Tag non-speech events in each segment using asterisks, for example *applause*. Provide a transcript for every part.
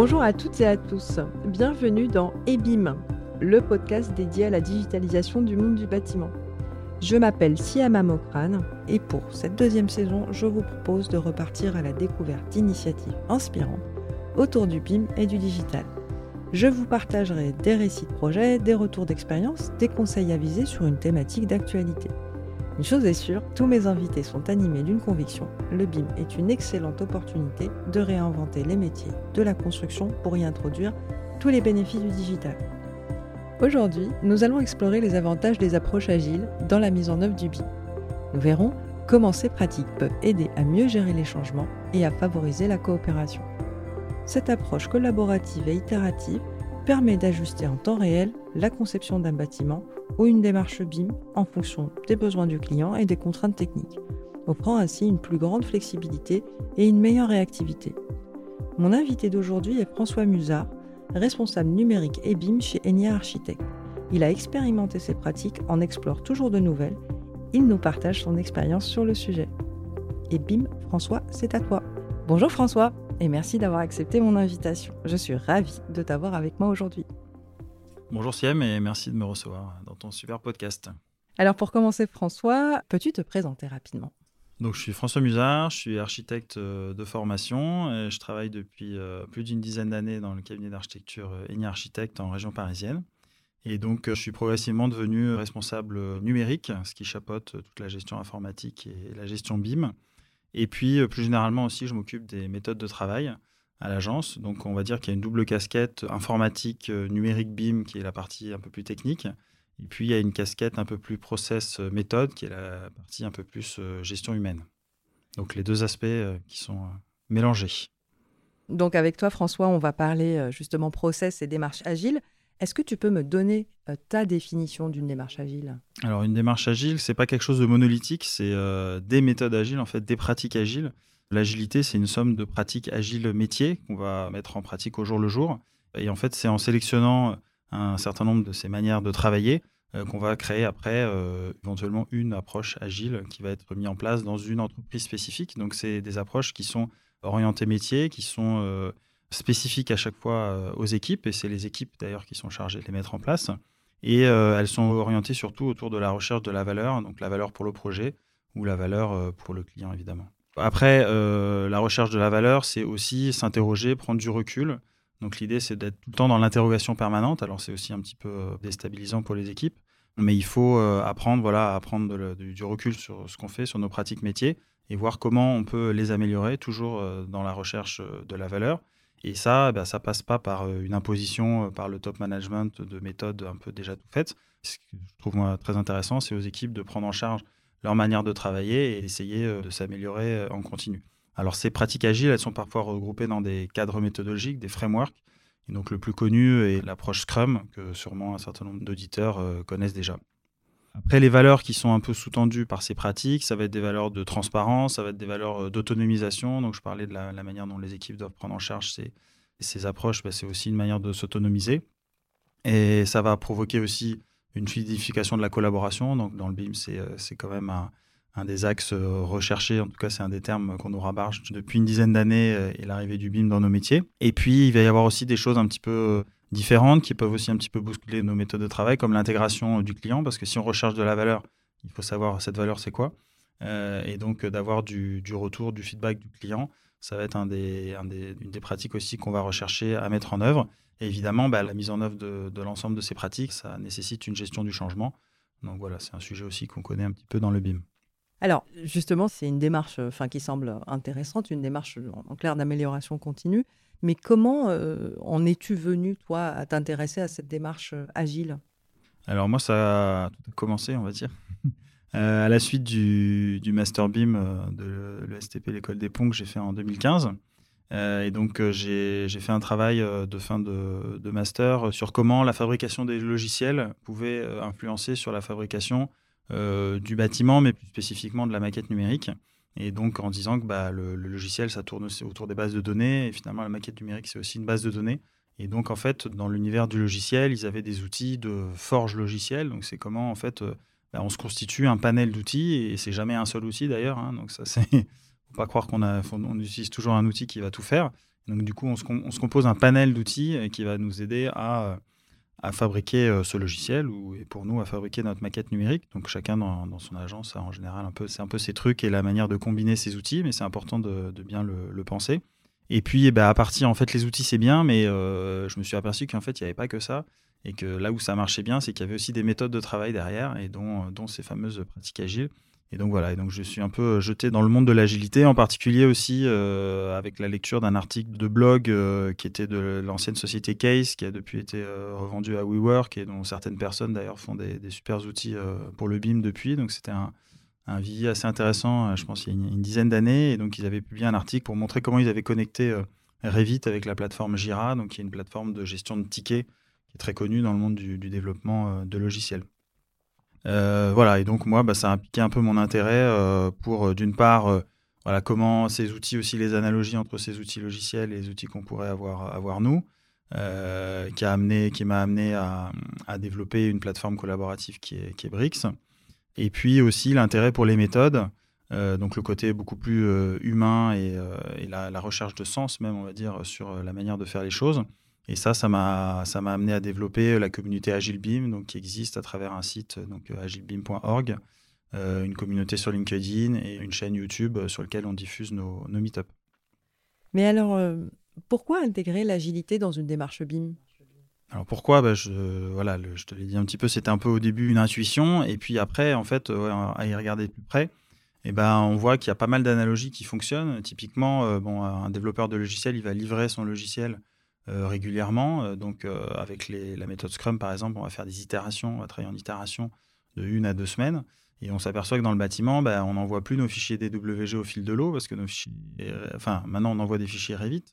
Bonjour à toutes et à tous. Bienvenue dans EBIM, le podcast dédié à la digitalisation du monde du bâtiment. Je m'appelle Siama Mokran et pour cette deuxième saison, je vous propose de repartir à la découverte d'initiatives inspirantes autour du BIM et du digital. Je vous partagerai des récits de projets, des retours d'expérience, des conseils avisés sur une thématique d'actualité. Une chose est sûre, tous mes invités sont animés d'une conviction. Le BIM est une excellente opportunité de réinventer les métiers de la construction pour y introduire tous les bénéfices du digital. Aujourd'hui, nous allons explorer les avantages des approches agiles dans la mise en œuvre du BIM. Nous verrons comment ces pratiques peuvent aider à mieux gérer les changements et à favoriser la coopération. Cette approche collaborative et itérative permet d'ajuster en temps réel la conception d'un bâtiment ou une démarche BIM en fonction des besoins du client et des contraintes techniques, offrant ainsi une plus grande flexibilité et une meilleure réactivité. Mon invité d'aujourd'hui est François Musard, responsable numérique et BIM chez Enia Architect. Il a expérimenté ces pratiques, en explore toujours de nouvelles. Il nous partage son expérience sur le sujet. Et BIM, François, c'est à toi. Bonjour François, et merci d'avoir accepté mon invitation. Je suis ravie de t'avoir avec moi aujourd'hui. Bonjour Siem et merci de me recevoir dans ton super podcast. Alors pour commencer François, peux-tu te présenter rapidement? Donc, je suis François Musard, je suis architecte euh, de formation et je travaille depuis euh, plus d'une dizaine d'années dans le cabinet d'architecture euh, Enya Architecte en région parisienne. Et donc, je suis progressivement devenu responsable numérique, ce qui chapeaute toute la gestion informatique et la gestion BIM. Et puis, plus généralement aussi, je m'occupe des méthodes de travail à l'agence. Donc, on va dire qu'il y a une double casquette informatique, numérique, BIM, qui est la partie un peu plus technique, et puis, il y a une casquette un peu plus process euh, méthode, qui est la partie un peu plus euh, gestion humaine. Donc, les deux aspects euh, qui sont mélangés. Donc, avec toi, François, on va parler justement process et démarche agile. Est-ce que tu peux me donner ta définition d'une démarche agile? Alors, une démarche agile, c'est pas quelque chose de monolithique, c'est des méthodes agiles, en fait, des pratiques agiles. L'agilité, c'est une somme de pratiques agiles métiers qu'on va mettre en pratique au jour le jour. Et en fait, c'est en sélectionnant un certain nombre de ces manières de travailler euh, qu'on va créer après euh, éventuellement une approche agile qui va être mise en place dans une entreprise spécifique. Donc c'est des approches qui sont orientées métiers, qui sont euh, spécifiques à chaque fois aux équipes, et c'est les équipes d'ailleurs qui sont chargées de les mettre en place. Et elles sont orientées surtout autour de la recherche de la valeur, donc la valeur pour le projet ou la valeur pour le client évidemment. Après, la recherche de la valeur, c'est aussi s'interroger, prendre du recul donc l'idée, c'est d'être tout le temps dans l'interrogation permanente. Alors c'est aussi un petit peu euh, déstabilisant pour les équipes, mais il faut euh, apprendre, voilà, à prendre du recul sur ce qu'on fait, sur nos pratiques métiers, et voir comment on peut les améliorer, toujours euh, dans la recherche de la valeur. Et ça, bah, ça passe pas par une imposition, par le top management de méthodes un peu déjà tout faites. Ce que je trouve moi très intéressant, c'est aux équipes de prendre en charge leur manière de travailler et d'essayer de s'améliorer en continu. Alors ces pratiques agiles, elles sont parfois regroupées dans des cadres méthodologiques, des frameworks. Et donc le plus connu est l'approche Scrum, que sûrement un certain nombre d'auditeurs euh, connaissent déjà. Après, les valeurs qui sont un peu sous-tendues par ces pratiques, ça va être des valeurs de transparence, ça va être des valeurs euh, d'autonomisation. Donc je parlais de la, manière dont les équipes doivent prendre en charge ces, ces approches, bah, c'est aussi une manière de s'autonomiser. Et ça va provoquer aussi une fluidification de la collaboration. Donc dans le BIM, c'est euh, quand même un, un des axes euh, recherchés, en tout cas c'est un des termes qu'on nous rabarge depuis une dizaine d'années et l'arrivée du BIM dans nos métiers. Et puis il va y avoir aussi des choses un petit peu différentes qui peuvent aussi un petit peu bousculer nos méthodes de travail, comme l'intégration du client, parce que si on recherche de la valeur, il faut savoir cette valeur c'est quoi. et donc d'avoir du, retour, du feedback du client, ça va être une des pratiques aussi qu'on va rechercher à mettre en œuvre. Et évidemment, bah, la mise en œuvre de, de l'ensemble de ces pratiques, ça nécessite une gestion du changement. Donc voilà, c'est un sujet aussi qu'on connaît un petit peu dans le BIM. Alors, justement, c'est une démarche enfin, qui semble intéressante, une démarche en clair d'amélioration continue. Mais comment euh, en es-tu venu, toi, à t'intéresser à cette démarche euh, agile? Alors, moi, ça a commencé, on va dire. *laughs* Euh, à la suite du, Master BIM de l'ESTP, l'école des ponts, que j'ai fait en 2015. et donc, j'ai fait un travail de fin de, de, master sur comment la fabrication des logiciels pouvait influencer sur la fabrication du bâtiment, mais plus spécifiquement de la maquette numérique. Et donc en disant que bah, le, logiciel, ça tourne autour des bases de données, et finalement la maquette numérique, c'est aussi une base de données. Et donc en fait, dans l'univers du logiciel, ils avaient des outils de forge logiciel. Donc c'est comment en fait, euh, bah, on se constitue un panel d'outils, et c'est jamais un seul outil d'ailleurs. Hein. donc ça, c'est *laughs* faut pas croire qu'on utilise toujours un outil qui va tout faire. Donc du coup, on se, on se compose un panel d'outils qui va nous aider à à fabriquer euh, ce logiciel ou et pour nous à fabriquer notre maquette numérique. Donc chacun dans, son agence a en général un peu, ses trucs et la manière de combiner ces outils, mais c'est important de, bien le, penser. Et puis eh ben, à partir, en fait, les outils c'est bien, mais euh, je me suis aperçu qu'en fait il n'y avait pas que ça et que là où ça marchait bien, c'est qu'il y avait aussi des méthodes de travail derrière et dont, dont ces fameuses pratiques agiles. Et donc voilà, et donc je suis un peu euh, jeté dans le monde de l'agilité, en particulier aussi euh, avec la lecture d'un article de blog euh, qui était de l'ancienne société Case, qui a depuis été revendu à WeWork et dont certaines personnes d'ailleurs font des, super outils pour le BIM depuis. Donc c'était un, un assez intéressant, je pense, il y a une, dizaine d'années. Et donc ils avaient publié un article pour montrer comment ils avaient connecté Revit avec la plateforme Jira, donc qui est une plateforme de gestion de tickets qui est très connue dans le monde du développement de logiciels. Euh, voilà, et donc moi, bah, ça a impliqué un peu mon intérêt euh, pour, euh, d'une part, voilà, comment ces outils, aussi les analogies entre ces outils logiciels et les outils qu'on pourrait avoir, avoir nous, qui, a amené, qui m'a amené à, développer une plateforme collaborative qui est, qui est Brix. Et puis aussi l'intérêt pour les méthodes, donc le côté beaucoup plus humain et, la, recherche de sens même, on va dire, sur la manière de faire les choses. Et ça, ça m'a, ça m'a amené à développer la communauté AgileBeam, donc, qui existe à travers un site, donc euh, agilebeam.org, euh, une communauté sur LinkedIn et une chaîne YouTube euh, sur laquelle on diffuse nos, nos meet Mais alors, pourquoi intégrer l'agilité dans une démarche BIM alors pourquoi? Bah, je, voilà, je te l'ai dit un petit peu, c'était un peu au début une intuition, et puis après, en fait, à y regarder de plus près, eh ben, on voit qu'il y a pas mal d'analogies qui fonctionnent. Typiquement, bon, un développeur de logiciel, il va livrer son logiciel euh, régulièrement. Euh, donc, euh, avec la méthode Scrum, par exemple, on va faire des itérations, on va travailler en itération de une à deux semaines. Et on s'aperçoit que dans le bâtiment, bah, on n'envoie plus nos fichiers DWG au fil de l'eau, parce que nos fichiers. Enfin, maintenant, on envoie des fichiers Revit.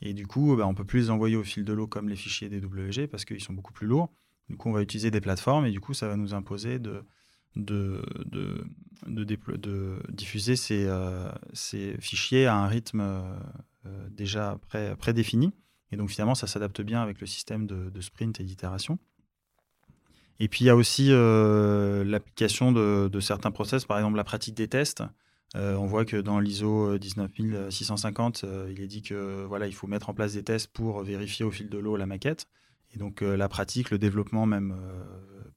Et du coup, bah, on peut plus les envoyer au fil de l'eau comme les fichiers DWG, parce qu'ils sont beaucoup plus lourds. Du coup, on va utiliser des plateformes, et du coup, ça va nous imposer de, diffuser ces, fichiers à un rythme déjà pré, prédéfini. Et donc finalement, ça s'adapte bien avec le système de, sprint et d'itération. Et puis il y a aussi euh, l'application de, certains process, par exemple la pratique des tests. Euh, on voit que dans l'ISO 19650, euh, il est dit que voilà, il faut mettre en place des tests pour vérifier au fil de l'eau la maquette. Et donc la pratique, le développement même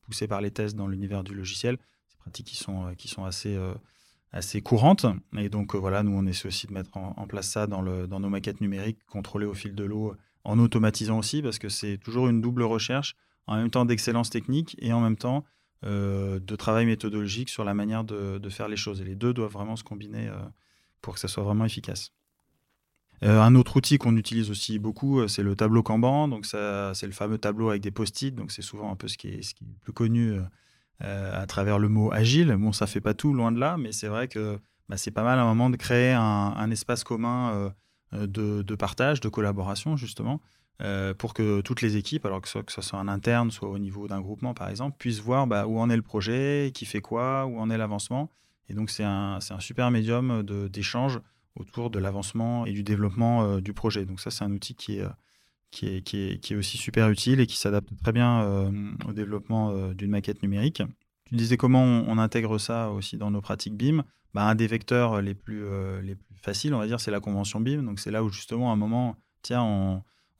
poussé par les tests dans l'univers du logiciel, c'est pratiques qui sont, qui sont assez, assez courantes. Et donc voilà, nous on essaie aussi de mettre en, place ça dans, le, dans nos maquettes numériques, contrôlées au fil de l'eau en automatisant aussi, parce que c'est toujours une double recherche, en même temps d'excellence technique et en même temps euh, de travail méthodologique sur la manière de, faire les choses. Et les deux doivent vraiment se combiner euh, pour que ça soit vraiment efficace. Euh, un autre outil qu'on utilise aussi beaucoup, c'est le tableau Kanban. Donc c'est le fameux tableau avec des post-it. Donc c'est souvent un peu ce qui est, ce qui est le plus connu à travers le mot agile. Bon, ça fait pas tout, loin de là, mais c'est vrai que bah, c'est pas mal à un moment de créer un, espace commun euh, de, partage, de collaboration, justement, euh, pour que toutes les équipes, alors que ce, soit en interne, soit au niveau d'un groupement, par exemple, puissent voir bah, où en est le projet, qui fait quoi, où en est l'avancement. Et donc, c'est un, super médium d'échange autour de l'avancement et du développement euh, du projet. Donc, ça, c'est un outil qui est, qui est, aussi super utile et qui s'adapte très bien au développement d'une maquette numérique. Tu disais comment on, intègre ça aussi dans nos pratiques BIM. Bah, un des vecteurs les plus, les plus facile, on va dire, c'est la convention BIM. Donc c'est là où justement, à un moment, tiens,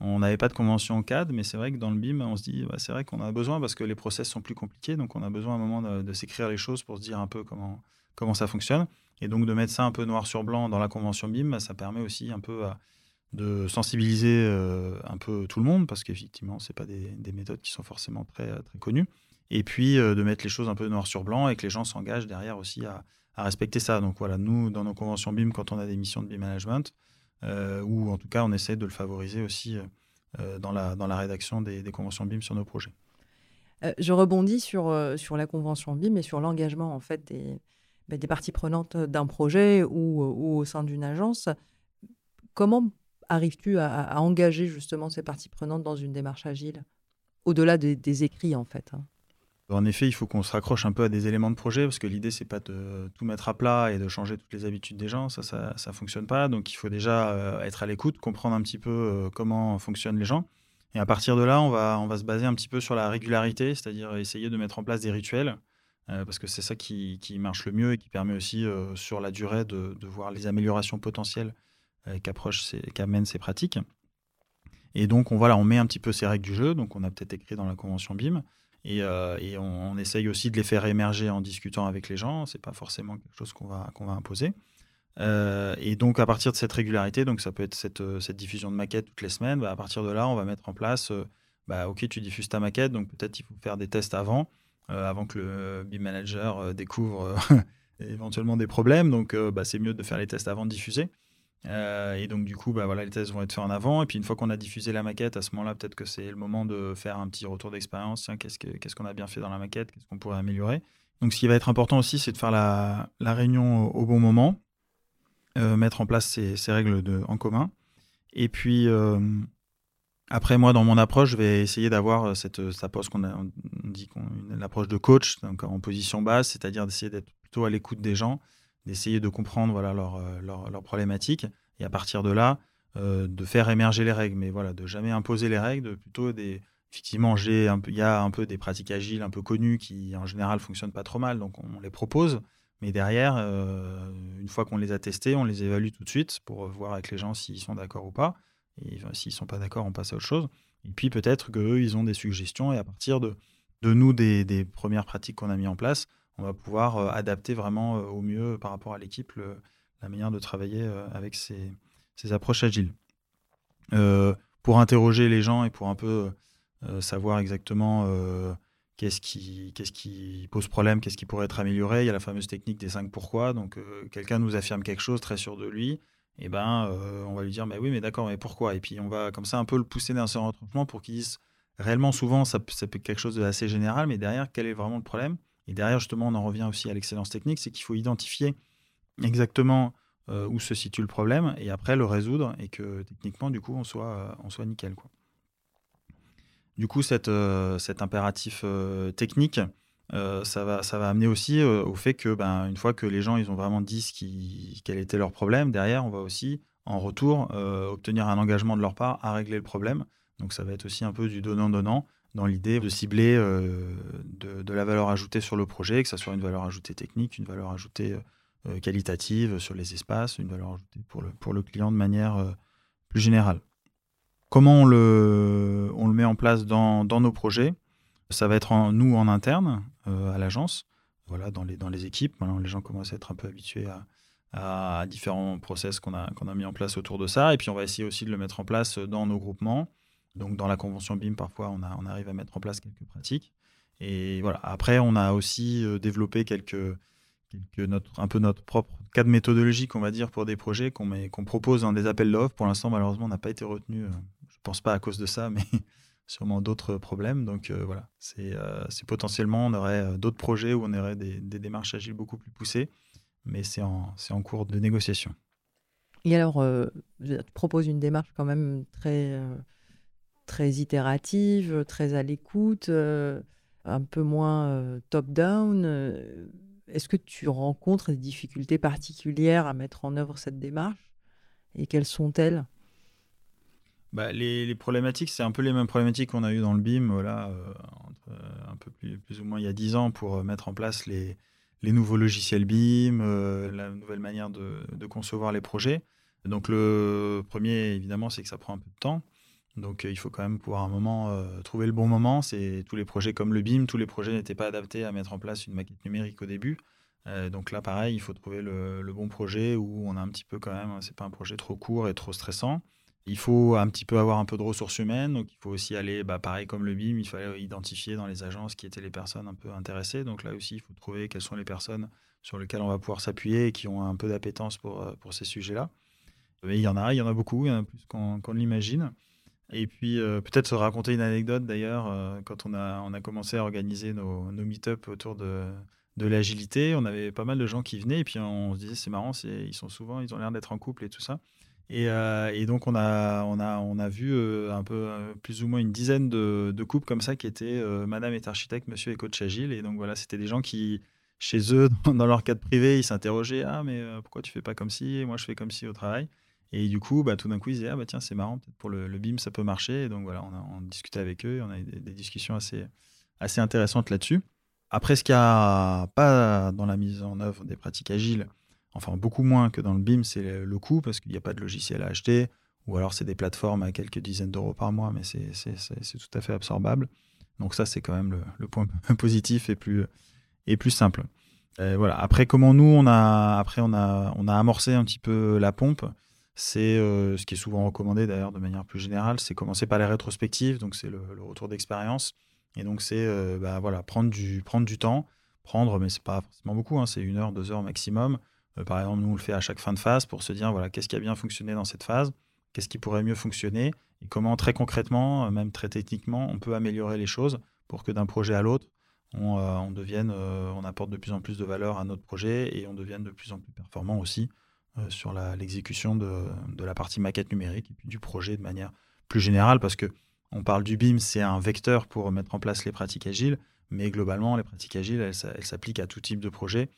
on n'avait pas de convention CAD, mais c'est vrai que dans le BIM, on se dit, c'est vrai qu'on a besoin parce que les process sont plus compliqués, donc on a besoin à un moment de, s'écrire les choses pour se dire un peu comment, comment ça fonctionne. Et donc de mettre ça un peu noir sur blanc dans la convention BIM, bah, ça permet aussi un peu de sensibiliser euh, un peu tout le monde, parce qu'effectivement, ce pas des, méthodes qui sont forcément très, très connues. Et puis euh, de mettre les choses un peu noir sur blanc et que les gens s'engagent derrière aussi à, respecter ça. Donc voilà, nous, dans nos conventions BIM, quand on a des missions de BIM management, euh, ou en tout cas, on essaie de le favoriser aussi euh, dans, la, dans la rédaction des, conventions BIM sur nos projets. Euh, je rebondis sur, sur la convention BIM et sur l'engagement en fait des, bah, des parties prenantes d'un projet ou, au sein d'une agence. Comment arrives-tu à, engager justement ces parties prenantes dans une démarche agile Au-delà des, des, écrits en fait. Hein? En effet, il faut qu'on se raccroche un peu à des éléments de projet parce que l'idée, c'est pas de tout mettre à plat et de changer toutes les habitudes des gens. Ça, ça, ça fonctionne pas. Donc, il faut déjà euh, être à l'écoute, comprendre un petit peu euh, comment fonctionnent les gens. Et à partir de là, on va, on va se baser un petit peu sur la régularité, c'est-à-dire essayer de mettre en place des rituels euh, parce que c'est ça qui, qui, marche le mieux et qui permet aussi, sur la durée, de, de, voir les améliorations potentielles qu'amènent ces pratiques. Et donc, on, voilà, on met un petit peu ces règles du jeu, donc on a peut-être écrit dans la convention BIM, et, on, essaye aussi de les faire émerger en discutant avec les gens. C'est pas forcément quelque chose qu'on va, qu'on va imposer. et donc, à partir de cette régularité, donc ça peut être cette, diffusion de maquettes toutes les semaines, bah, à partir de là, on va mettre en place, bah, ok, tu diffuses ta maquette, donc peut-être il faut faire des tests avant, avant que le BIM manager découvre *laughs* éventuellement des problèmes. Donc, euh, bah, c'est mieux de faire les tests avant de diffuser. Euh, et donc, du coup, bah, voilà, les tests vont être faits en avant. Et puis, une fois qu'on a diffusé la maquette, à ce moment-là, peut-être que c'est le moment de faire un petit retour d'expérience. Qu'est-ce qu'on a bien fait dans la maquette? Qu'est-ce qu'on pourrait améliorer? Donc, ce qui va être important aussi, c'est de faire la, réunion au, bon moment, euh, mettre en place ces, règles en commun. Et puis, après, moi, dans mon approche, je vais essayer d'avoir cette, approche qu'on dit qu'on, l'approche de coach, donc en position basse, c'est-à-dire d'essayer d'être à l'écoute des gens, d'essayer de comprendre voilà, leurs leur, leur problématiques, et à partir de là, euh, de faire émerger les règles, mais voilà, de jamais imposer les règles, de plutôt des... Effectivement, il y a un peu des pratiques agiles un peu connues qui, en général, fonctionnent pas trop mal, donc on les propose. Mais derrière, euh, une fois qu'on les a testés, on les évalue tout de suite pour voir avec les gens s'ils sont d'accord ou pas. Et s'ils sont pas d'accord, on passe à autre chose. Et puis peut-être qu'eux, ils ont des suggestions. Et à partir de, de nous, des, des premières pratiques qu'on a mis en place, on va pouvoir euh, adapter vraiment euh, au mieux par rapport à l'équipe la manière de travailler euh, avec ces, approches agiles. pour interroger les gens et pour un peu savoir exactement qu'est-ce qui, qui pose problème, qu'est-ce qui pourrait être amélioré. Il y a la fameuse technique des 5 pourquoi. Donc, quelqu'un nous affirme quelque chose très sûr de lui. Et eh ben, on va lui dire, bah oui, mais d'accord, mais pourquoi? Et puis, on va comme ça un peu le pousser dans son retranchement pour qu'il dise, réellement, souvent, ça, ça peut être quelque chose d'assez général, mais derrière, quel est vraiment le problème? Et derrière, justement, on en revient aussi à l'excellence technique, c'est qu'il faut identifier exactement euh, où se situe le problème et après le résoudre et que techniquement, du coup, on soit, euh, nickel. Du coup, euh, cet impératif technique, ça, va, amener aussi au fait que, ben, une fois que les gens ils ont vraiment dit ce quel était leur problème, derrière, on va aussi, en retour, obtenir un engagement de leur part à régler le problème. Donc, ça va être aussi un peu du donnant-donnant dans l'idée de cibler euh, de, la valeur ajoutée sur le projet, que ce soit une valeur ajoutée technique, une valeur ajoutée euh, qualitative sur les espaces, une valeur ajoutée pour le, pour le client de manière euh, plus générale. Comment on le, on le met en place dans, dans nos projets? Ça va être nous en interne à l'agence, voilà, dans, les, dans les équipes. Les gens commencent à être un peu habitués à, à différents process qu'on a, qu'on a mis en place autour de ça. Et puis, on va essayer aussi de le mettre en place dans nos groupements donc dans la convention BIM, parfois, on, arrive à mettre en place quelques pratiques. Et voilà. Après, on a aussi euh, développé quelques, quelques notre, un peu notre propre cadre méthodologique, on va dire, pour des projets qu'on qu'on propose dans des appels d'offres. Pour l'instant, malheureusement, on n'a pas été retenu. Euh, je pense pas à cause de ça, mais *laughs* sûrement d'autres problèmes. Donc euh, voilà, c'est potentiellement, on aurait d'autres projets où on aurait des, démarches agiles beaucoup plus poussées, mais c'est en, en cours de négociation. Et alors, je te propose une démarche quand même très très itérative, très à l'écoute, euh, un peu moins euh, top-down. Euh, est-ce que tu rencontres des difficultés particulières à mettre en œuvre cette démarche? Et quelles sont-elles? Bah, les, problématiques, c'est un peu les mêmes problématiques qu'on a eues dans le BIM, voilà, un peu plus, ou moins il y a 10 ans, pour mettre en place les, nouveaux logiciels BIM, la nouvelle manière de, concevoir les projets. Donc le premier, évidemment, c'est que ça prend un peu de temps. Donc euh, il faut quand même pouvoir un moment euh, trouver le bon moment. C'est tous les projets comme le BIM, tous les projets n'étaient pas adaptés à mettre en place une maquette numérique au début. Euh, donc là, pareil, il faut trouver le, bon projet où on a un petit peu quand même, c'est pas un projet trop court et trop stressant. Il faut un petit peu avoir un peu de ressources humaines, donc il faut aussi aller, bah, pareil comme le BIM, il fallait identifier dans les agences qui étaient les personnes un peu intéressées. Donc là aussi, il faut trouver quelles sont les personnes sur lesquelles on va pouvoir s'appuyer et qui ont un peu d'appétence pour, pour ces sujets-là. Mais il y en a, il y en a beaucoup, il y en a plus qu'on l'imagine. Et puis euh, peut-être se raconter une anecdote d'ailleurs, euh, quand on a, on a commencé à organiser nos, nos meet-up autour de, de l'agilité, on avait pas mal de gens qui venaient et puis on se disait c'est marrant, ils sont souvent, ils ont l'air d'être en couple et tout ça. Et, euh, et, donc on a, on a, on a vu un peu plus ou moins une dizaine de, de couples comme ça qui étaient Madame est architecte, Monsieur est coach agile. Et donc voilà, c'était des gens qui, chez eux, *laughs* dans leur cadre privé, ils s'interrogeaient ah mais pourquoi tu fais pas comme ci, moi je fais comme ci au travail? Et du coup, bah, tout d'un coup, ils disaient ah bah tiens, c'est marrant, peut-être pour le, BIM, ça peut marcher. Et donc voilà, on a, discuté avec eux, on a eu des, discussions assez, assez intéressantes là-dessus. Après, ce qu'il n'y a pas dans la mise en œuvre des pratiques agiles, enfin beaucoup moins que dans le BIM, c'est le coût parce qu'il n'y a pas de logiciel à acheter, ou alors c'est des plateformes à quelques dizaines d'euros par mois, mais c'est tout à fait absorbable. Donc ça, c'est quand même le, point *laughs* positif et plus, et plus simple. voilà. Après, comment nous, on a, après, on a, on a amorcé un petit peu la pompe. C'est euh, ce qui est souvent recommandé d'ailleurs de manière plus générale, c'est commencer par les rétrospectives, donc c'est le, retour d'expérience. Et donc c'est euh, bah, voilà, prendre, du, prendre du temps, prendre, mais c'est pas forcément beaucoup, hein, c'est une heure, deux heures maximum. Euh, par exemple, nous on le fait à chaque fin de phase pour se dire voilà, qu'est-ce qui a bien fonctionné dans cette phase, qu'est-ce qui pourrait mieux fonctionner, et comment très concrètement, même très techniquement, on peut améliorer les choses pour que d'un projet à l'autre, on, devienne, on apporte de plus en plus de valeur à notre projet et on devienne de plus en plus performant aussi sur l'exécution de, de, la partie maquette numérique et puis du projet de manière plus générale, parce que on parle du BIM, c'est un vecteur pour mettre en place les pratiques agiles, mais globalement, les pratiques agiles, elles, s'appliquent à tout type de projet,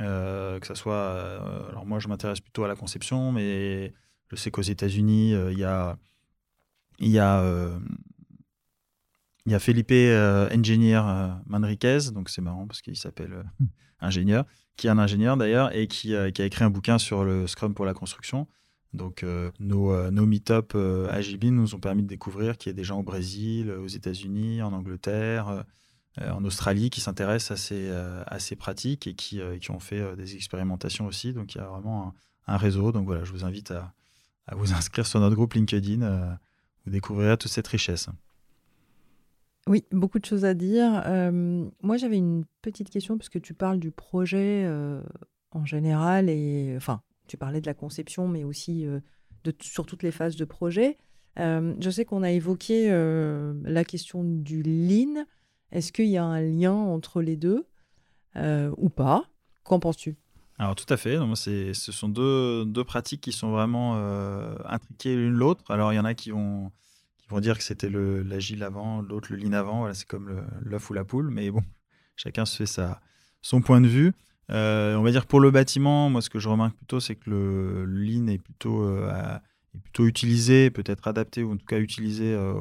euh, que ce soit. Euh, alors moi, je m'intéresse plutôt à la conception, mais je sais qu'aux États-Unis, il y a il y a il y a Felipe Engineer Manriquez, donc c'est marrant parce qu'il s'appelle ingénieur, qui est un ingénieur d'ailleurs, et qui, euh, qui, a écrit un bouquin sur le Scrum pour la construction. Donc euh, nos, euh, nos meet-up à nous ont permis de découvrir qu'il y a des gens au Brésil, aux États-Unis, en Angleterre, en Australie qui s'intéressent à ces, à ces pratiques et qui, qui ont fait des expérimentations aussi. Donc il y a vraiment un, réseau. Donc voilà, je vous invite à, à, vous *laughs* inscrire sur notre groupe LinkedIn. vous découvrirez toute cette richesse. Oui, beaucoup de choses à dire. moi, j'avais une petite question puisque tu parles du projet en général et enfin, tu parlais de la conception, mais aussi de, sur toutes les phases de projet. je sais qu'on a évoqué la question du lean. Est-ce qu'il y a un lien entre les deux ou pas? Qu'en penses-tu? Alors tout à fait, ce sont deux, deux, pratiques qui sont vraiment intriquées l'une l'autre. Alors il y en a qui vont vont dire que c'était l'agile avant, l'autre le lean avant. Voilà, c'est comme l'œuf ou la poule. Mais bon, *laughs* chacun se fait sa, son point de vue. Euh, on va dire pour le bâtiment, moi ce que je remarque plutôt, c'est que le, lean est plutôt, euh, est plutôt utilisé, peut-être adapté ou en tout cas utilisé euh,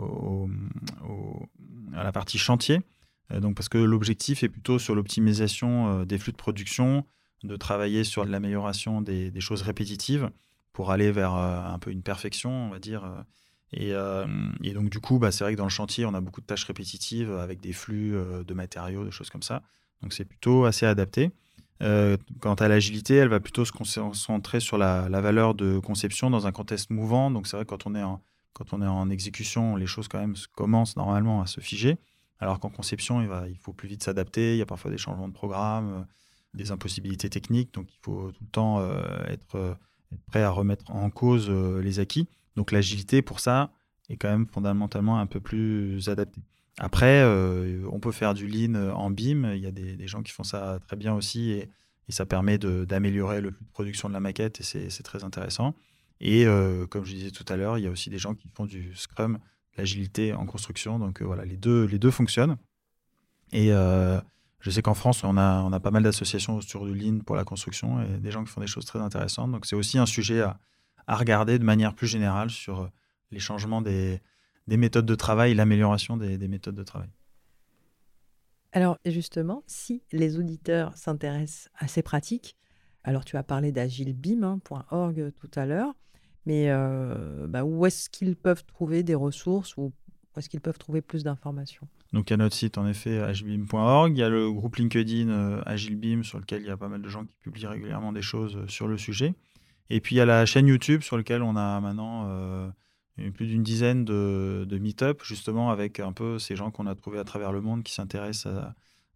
à la partie chantier. donc parce que l'objectif est plutôt sur l'optimisation des flux de production, de travailler sur l'amélioration des, des, choses répétitives pour aller vers un peu une perfection, on va dire euh, et, donc, du coup, bah, c'est vrai que dans le chantier, on a beaucoup de tâches répétitives avec des flux euh, de matériaux, des choses comme ça. Donc, c'est plutôt assez adapté. Euh, quant à l'agilité, elle va plutôt se concentrer sur la, valeur de conception dans un contexte mouvant. Donc, c'est vrai que quand on est en, quand on est en exécution, les choses quand même commencent normalement à se figer. Alors qu'en conception, il, va, il faut plus vite s'adapter. Il y a parfois des changements de programme, des impossibilités techniques. Donc, il faut tout le temps être, être, prêt à remettre en cause les acquis. Donc l'agilité, pour ça, est quand même fondamentalement un peu plus adaptée. Après, euh, on peut faire du lean en BIM. Il y a des, gens qui font ça très bien aussi et, ça permet d'améliorer le flux de production de la maquette et c'est très intéressant. Et euh, comme je disais tout à l'heure, il y a aussi des gens qui font du Scrum, l'agilité en construction. Donc euh, voilà, les deux, les deux fonctionnent. Et je sais qu'en France, on a, on a pas mal d'associations sur du lean pour la construction et des gens qui font des choses très intéressantes. Donc c'est aussi un sujet à, à regarder de manière plus générale sur euh, les changements des, des méthodes de travail, l'amélioration des, des, méthodes de travail. Alors justement, si les auditeurs s'intéressent à ces pratiques, alors tu as parlé d'agilebim.org hein, tout à l'heure, mais euh, bah, où est-ce qu'ils peuvent trouver des ressources ou où est-ce qu'ils peuvent trouver plus d'informations? Donc il y a notre site en effet agilebim.org, il y a le groupe LinkedIn euh, Agilebim sur lequel il y a pas mal de gens qui publient régulièrement des choses sur le sujet. Et puis il y a la chaîne YouTube sur laquelle on a maintenant euh, plus d'une dizaine de, de meet-up, justement avec un peu ces gens qu'on a trouvés à travers le monde qui s'intéressent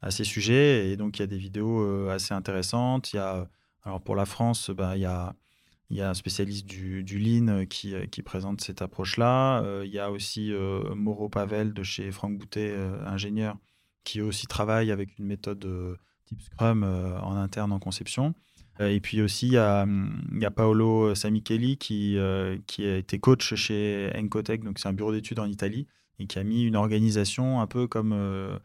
à, ces sujets. Et donc il y a des vidéos euh, assez intéressantes. Il y a, alors pour la France, bah, il, y a, un spécialiste du, du Lean qui, qui, présente cette approche-là. Euh, il y a aussi Mauro Pavel de chez Franck Boutet, ingénieur, qui aussi travaille avec une méthode type Scrum en interne en conception. Euh, et puis aussi, il y a, Paolo Samichelli qui, euh, qui a été coach chez Encotech, donc c'est un bureau d'études en Italie, et qui a mis une organisation un peu comme euh,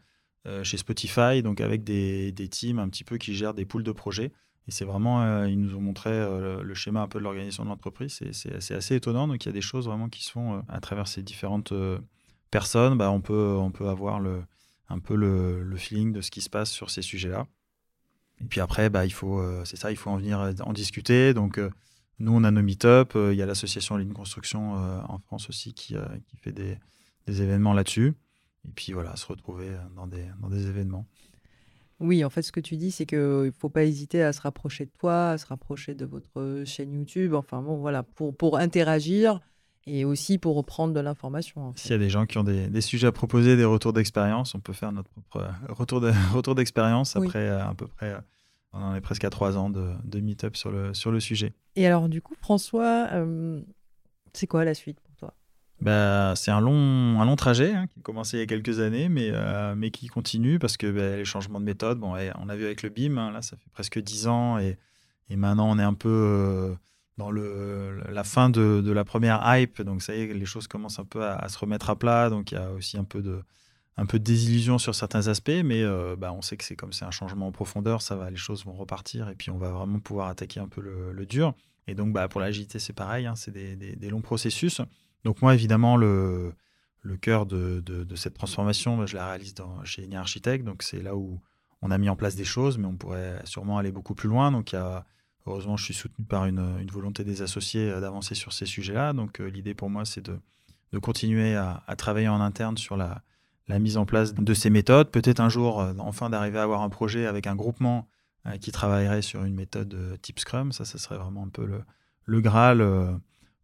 chez Spotify, donc avec des, teams un petit peu qui gèrent des poules de projets. Et c'est vraiment, ils nous ont montré le, schéma un peu de l'organisation de l'entreprise. C'est assez étonnant. Donc il y a des choses vraiment qui se font à travers ces différentes personnes. Bah, on, peut, avoir le, un peu le feeling de ce qui se passe sur ces sujets-là. Et puis après, bah, il faut, c'est ça, il faut en venir en discuter. Donc, nous, on a nos meet-up. Il y a l'association Ligne Construction en France aussi qui, fait des, des événements là-dessus. Et puis voilà, se retrouver dans des, dans des événements. Oui, en fait, ce que tu dis, c'est qu'il ne faut pas hésiter à se rapprocher de toi, à se rapprocher de votre chaîne YouTube, enfin bon, voilà, pour, pour interagir et aussi pour reprendre de l'information. S'il y a des gens qui ont des, des, sujets à proposer, des retours d'expérience, on peut faire notre propre euh, retour de, *laughs* retour d'expérience après euh, à peu près, euh, on en est presque à trois ans de, de meet-up sur le, sur le sujet. Et alors, du coup, François, c'est quoi la suite bah, c'est un long, un long trajet hein, qui a commencé il y a quelques années, mais, euh, mais qui continue parce que bah, les changements de méthode, bon, on a vu avec le BIM, hein, là ça fait presque 10 ans et, et maintenant on est un peu euh, dans la fin de, la première hype, donc ça y est, les choses commencent un peu à, se remettre à plat, donc il y a aussi un peu de, désillusion sur certains aspects, mais euh, bah, on sait que c'est comme c'est un changement en profondeur, les choses vont repartir et puis on va vraiment pouvoir attaquer un peu le, dur. Et donc bah, pour l'agilité c'est pareil, hein, c'est des, longs processus. Donc moi, évidemment, le, cœur de, cette transformation, je la réalise chez Eni Architect. Donc c'est là où on a mis en place des choses, mais on pourrait sûrement aller beaucoup plus loin. Heureusement, je suis soutenu par une, volonté des associés euh, d'avancer sur ces sujets-là. Donc euh, l'idée pour moi, c'est de, continuer à, travailler en interne sur la, mise en place de ces méthodes. Peut-être un jour, euh, enfin, d'arriver à avoir un projet avec un groupement qui travaillerait sur une méthode type Scrum. Ça, ça serait vraiment un peu le, le Graal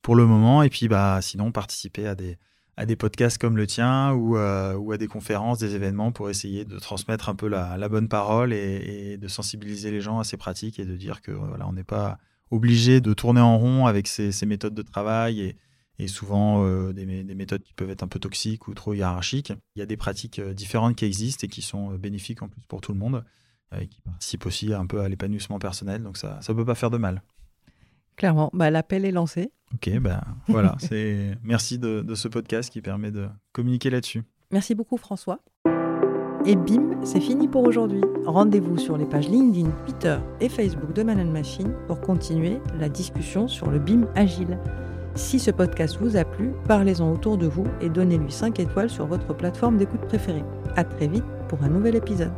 pour le moment. Et puis, bah, sinon, participer à des, à des podcasts comme le tien ou, euh, ou à des conférences, des événements pour essayer de transmettre un peu la, bonne parole et, de sensibiliser les gens à ces pratiques et de dire que voilà, on n'est pas obligé de tourner en rond avec ces, ces méthodes de travail et, et souvent euh, des, des, méthodes qui peuvent être un peu toxiques ou trop hiérarchiques. Il y a des pratiques euh, différentes qui existent et qui sont bénéfiques en plus pour tout le monde et qui participent aussi un peu à l'épanouissement personnel. Donc ça ne peut pas faire de mal. Clairement, bah, l'appel est lancé. Ok, ben voilà, *laughs* c'est merci de, de, ce podcast qui permet de communiquer là-dessus. Merci beaucoup François. Et bim, c'est fini pour aujourd'hui. Rendez-vous sur les pages LinkedIn, Twitter et Facebook de Man Machine pour continuer la discussion sur le BIM agile. Si ce podcast vous a plu, parlez-en autour de vous et donnez-lui 5 étoiles sur votre plateforme d'écoute préférée. À très vite pour un nouvel épisode.